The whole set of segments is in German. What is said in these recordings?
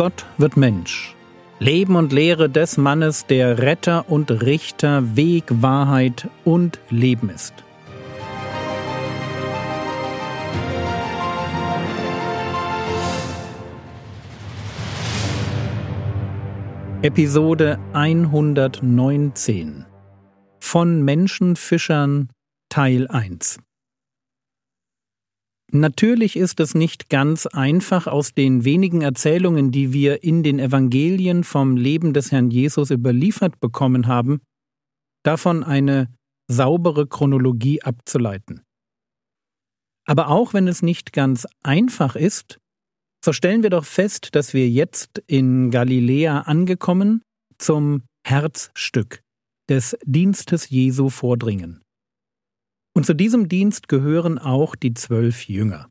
Gott wird Mensch. Leben und Lehre des Mannes, der Retter und Richter, Weg, Wahrheit und Leben ist. Episode 119 von Menschenfischern Teil 1 Natürlich ist es nicht ganz einfach, aus den wenigen Erzählungen, die wir in den Evangelien vom Leben des Herrn Jesus überliefert bekommen haben, davon eine saubere Chronologie abzuleiten. Aber auch wenn es nicht ganz einfach ist, so stellen wir doch fest, dass wir jetzt in Galiläa angekommen zum Herzstück des Dienstes Jesu vordringen. Und zu diesem Dienst gehören auch die zwölf Jünger.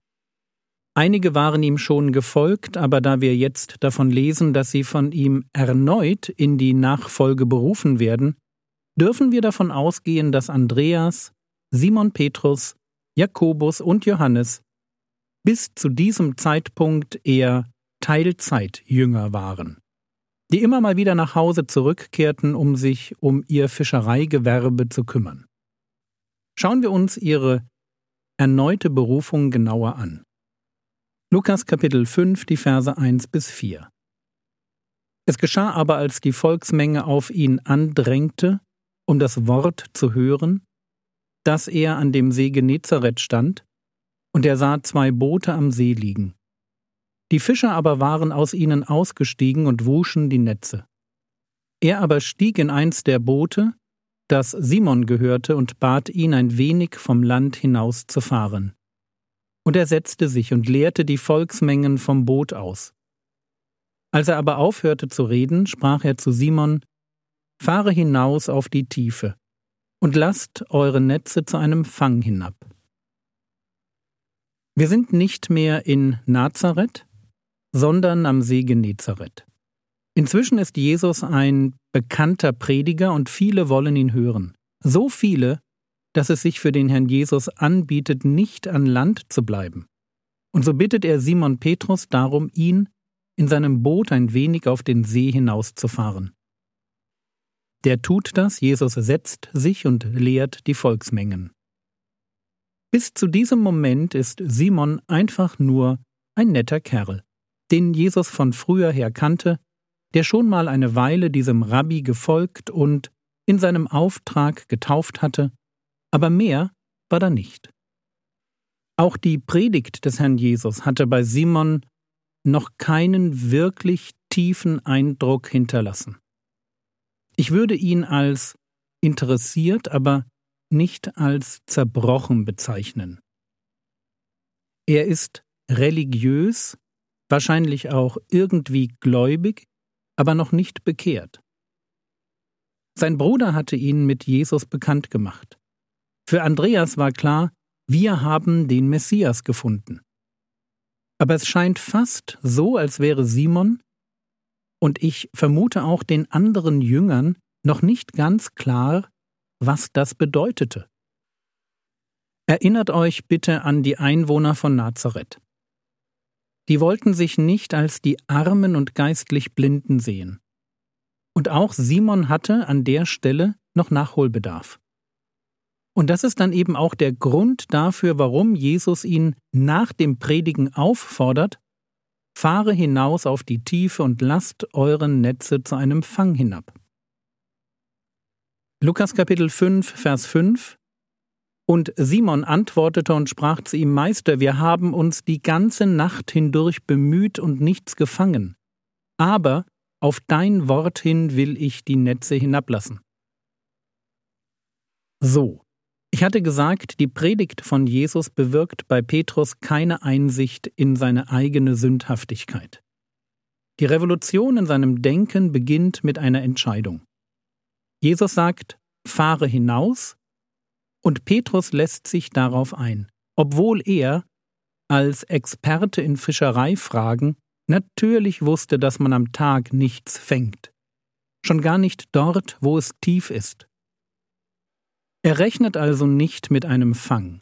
Einige waren ihm schon gefolgt, aber da wir jetzt davon lesen, dass sie von ihm erneut in die Nachfolge berufen werden, dürfen wir davon ausgehen, dass Andreas, Simon Petrus, Jakobus und Johannes bis zu diesem Zeitpunkt eher Teilzeitjünger waren, die immer mal wieder nach Hause zurückkehrten, um sich um ihr Fischereigewerbe zu kümmern. Schauen wir uns ihre erneute Berufung genauer an. Lukas Kapitel 5, die Verse 1 bis 4. Es geschah aber, als die Volksmenge auf ihn andrängte, um das Wort zu hören, dass er an dem See Genezareth stand, und er sah zwei Boote am See liegen. Die Fischer aber waren aus ihnen ausgestiegen und wuschen die Netze. Er aber stieg in eins der Boote, das Simon gehörte, und bat ihn, ein wenig vom Land hinaus zu fahren. Und er setzte sich und leerte die Volksmengen vom Boot aus. Als er aber aufhörte zu reden, sprach er zu Simon, Fahre hinaus auf die Tiefe und lasst eure Netze zu einem Fang hinab. Wir sind nicht mehr in Nazareth, sondern am See Genezareth. Inzwischen ist Jesus ein bekannter Prediger und viele wollen ihn hören. So viele, dass es sich für den Herrn Jesus anbietet, nicht an Land zu bleiben. Und so bittet er Simon Petrus darum, ihn in seinem Boot ein wenig auf den See hinauszufahren. Der tut das, Jesus setzt sich und lehrt die Volksmengen. Bis zu diesem Moment ist Simon einfach nur ein netter Kerl, den Jesus von früher her kannte der schon mal eine Weile diesem Rabbi gefolgt und in seinem Auftrag getauft hatte, aber mehr war da nicht. Auch die Predigt des Herrn Jesus hatte bei Simon noch keinen wirklich tiefen Eindruck hinterlassen. Ich würde ihn als interessiert, aber nicht als zerbrochen bezeichnen. Er ist religiös, wahrscheinlich auch irgendwie gläubig, aber noch nicht bekehrt. Sein Bruder hatte ihn mit Jesus bekannt gemacht. Für Andreas war klar, wir haben den Messias gefunden. Aber es scheint fast so, als wäre Simon und ich vermute auch den anderen Jüngern noch nicht ganz klar, was das bedeutete. Erinnert euch bitte an die Einwohner von Nazareth. Die wollten sich nicht als die Armen und geistlich Blinden sehen. Und auch Simon hatte an der Stelle noch Nachholbedarf. Und das ist dann eben auch der Grund dafür, warum Jesus ihn nach dem Predigen auffordert, fahre hinaus auf die Tiefe und lasst euren Netze zu einem Fang hinab. Lukas Kapitel 5, Vers 5 und Simon antwortete und sprach zu ihm, Meister, wir haben uns die ganze Nacht hindurch bemüht und nichts gefangen. Aber auf dein Wort hin will ich die Netze hinablassen. So, ich hatte gesagt, die Predigt von Jesus bewirkt bei Petrus keine Einsicht in seine eigene Sündhaftigkeit. Die Revolution in seinem Denken beginnt mit einer Entscheidung. Jesus sagt, fahre hinaus und Petrus lässt sich darauf ein, obwohl er, als Experte in Fischereifragen, natürlich wusste, dass man am Tag nichts fängt. Schon gar nicht dort, wo es tief ist. Er rechnet also nicht mit einem Fang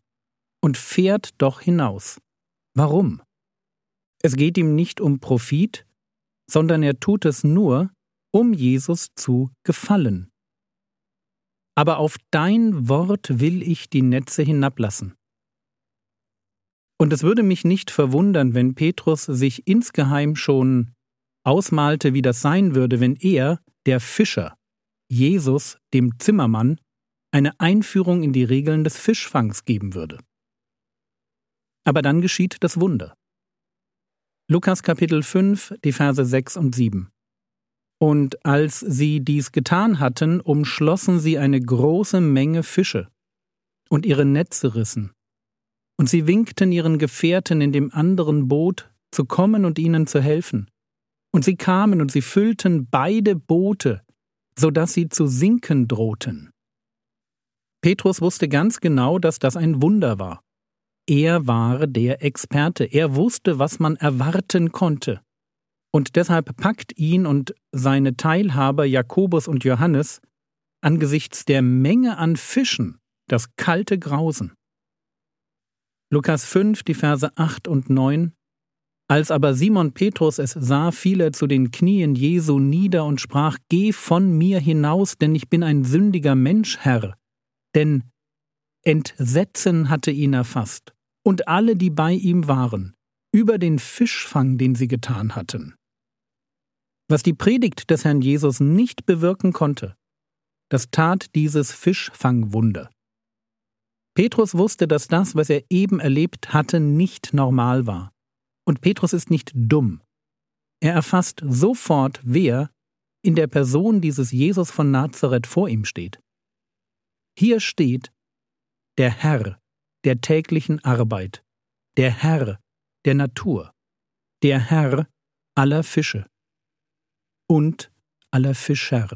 und fährt doch hinaus. Warum? Es geht ihm nicht um Profit, sondern er tut es nur, um Jesus zu gefallen. Aber auf dein Wort will ich die Netze hinablassen. Und es würde mich nicht verwundern, wenn Petrus sich insgeheim schon ausmalte, wie das sein würde, wenn er, der Fischer, Jesus, dem Zimmermann, eine Einführung in die Regeln des Fischfangs geben würde. Aber dann geschieht das Wunder. Lukas Kapitel 5, die Verse 6 und 7. Und als sie dies getan hatten, umschlossen sie eine große Menge Fische, und ihre Netze rissen. Und sie winkten ihren Gefährten in dem anderen Boot, zu kommen und ihnen zu helfen. Und sie kamen und sie füllten beide Boote, so dass sie zu sinken drohten. Petrus wusste ganz genau, dass das ein Wunder war. Er war der Experte, er wusste, was man erwarten konnte. Und deshalb packt ihn und seine Teilhaber Jakobus und Johannes angesichts der Menge an Fischen das kalte Grausen. Lukas 5, die Verse 8 und 9 Als aber Simon Petrus es sah, fiel er zu den Knien Jesu nieder und sprach, Geh von mir hinaus, denn ich bin ein sündiger Mensch, Herr. Denn Entsetzen hatte ihn erfasst, und alle, die bei ihm waren, über den Fischfang, den sie getan hatten. Was die Predigt des Herrn Jesus nicht bewirken konnte, das tat dieses Fischfangwunder. Petrus wusste, dass das, was er eben erlebt hatte, nicht normal war. Und Petrus ist nicht dumm. Er erfasst sofort, wer in der Person dieses Jesus von Nazareth vor ihm steht. Hier steht der Herr der täglichen Arbeit, der Herr der Natur, der Herr aller Fische und aller Fischer.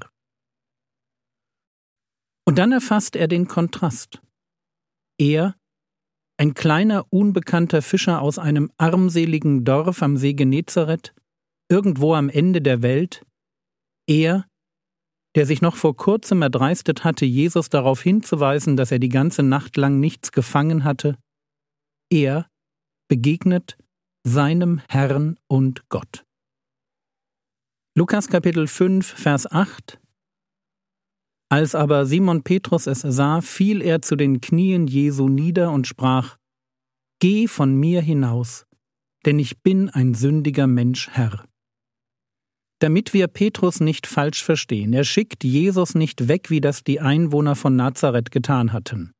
Und dann erfasst er den Kontrast. Er, ein kleiner, unbekannter Fischer aus einem armseligen Dorf am See Genezareth, irgendwo am Ende der Welt, er, der sich noch vor kurzem erdreistet hatte, Jesus darauf hinzuweisen, dass er die ganze Nacht lang nichts gefangen hatte, er begegnet seinem Herrn und Gott. Lukas Kapitel 5, Vers 8 als aber Simon Petrus es sah, fiel er zu den Knien Jesu nieder und sprach Geh von mir hinaus, denn ich bin ein sündiger Mensch, Herr. Damit wir Petrus nicht falsch verstehen, er schickt Jesus nicht weg, wie das die Einwohner von Nazareth getan hatten.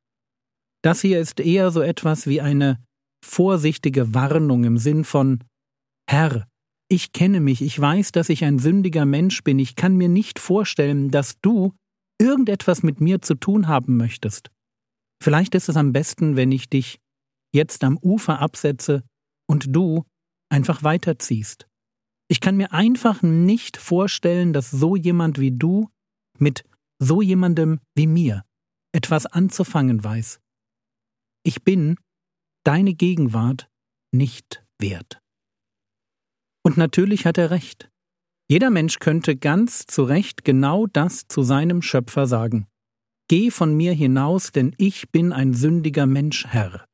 Das hier ist eher so etwas wie eine vorsichtige Warnung im Sinn von Herr, ich kenne mich, ich weiß, dass ich ein sündiger Mensch bin, ich kann mir nicht vorstellen, dass du irgendetwas mit mir zu tun haben möchtest, vielleicht ist es am besten, wenn ich dich jetzt am Ufer absetze und du einfach weiterziehst. Ich kann mir einfach nicht vorstellen, dass so jemand wie du mit so jemandem wie mir etwas anzufangen weiß. Ich bin deine Gegenwart nicht wert. Und natürlich hat er recht. Jeder Mensch könnte ganz zu Recht genau das zu seinem Schöpfer sagen. Geh von mir hinaus, denn ich bin ein sündiger Mensch, Herr.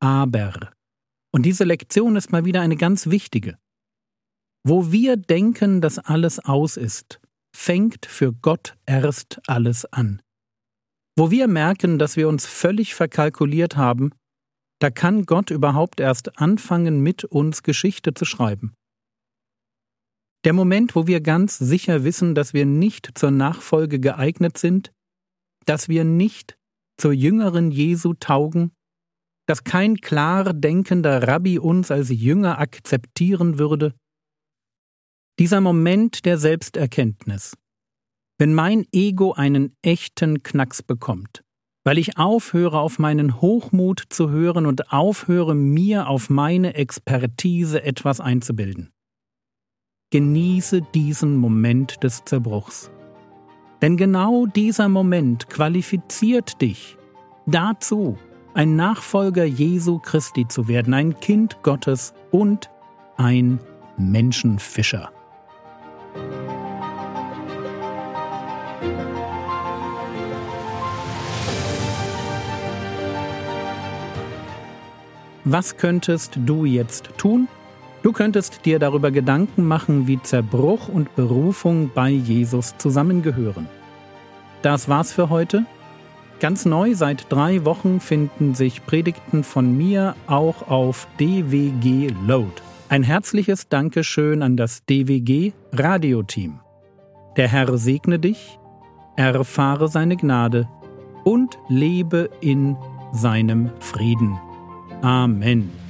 Aber, und diese Lektion ist mal wieder eine ganz wichtige, wo wir denken, dass alles aus ist, fängt für Gott erst alles an. Wo wir merken, dass wir uns völlig verkalkuliert haben, da kann Gott überhaupt erst anfangen, mit uns Geschichte zu schreiben. Der Moment, wo wir ganz sicher wissen, dass wir nicht zur Nachfolge geeignet sind, dass wir nicht zur jüngeren Jesu taugen, dass kein klar denkender Rabbi uns als Jünger akzeptieren würde, dieser Moment der Selbsterkenntnis, wenn mein Ego einen echten Knacks bekommt, weil ich aufhöre auf meinen Hochmut zu hören und aufhöre mir auf meine Expertise etwas einzubilden. Genieße diesen Moment des Zerbruchs. Denn genau dieser Moment qualifiziert dich dazu, ein Nachfolger Jesu Christi zu werden, ein Kind Gottes und ein Menschenfischer. Was könntest du jetzt tun? Du könntest dir darüber Gedanken machen, wie Zerbruch und Berufung bei Jesus zusammengehören. Das war's für heute. Ganz neu seit drei Wochen finden sich Predigten von mir auch auf DWG Load. Ein herzliches Dankeschön an das DWG Radioteam. Der Herr segne dich, erfahre seine Gnade und lebe in seinem Frieden. Amen.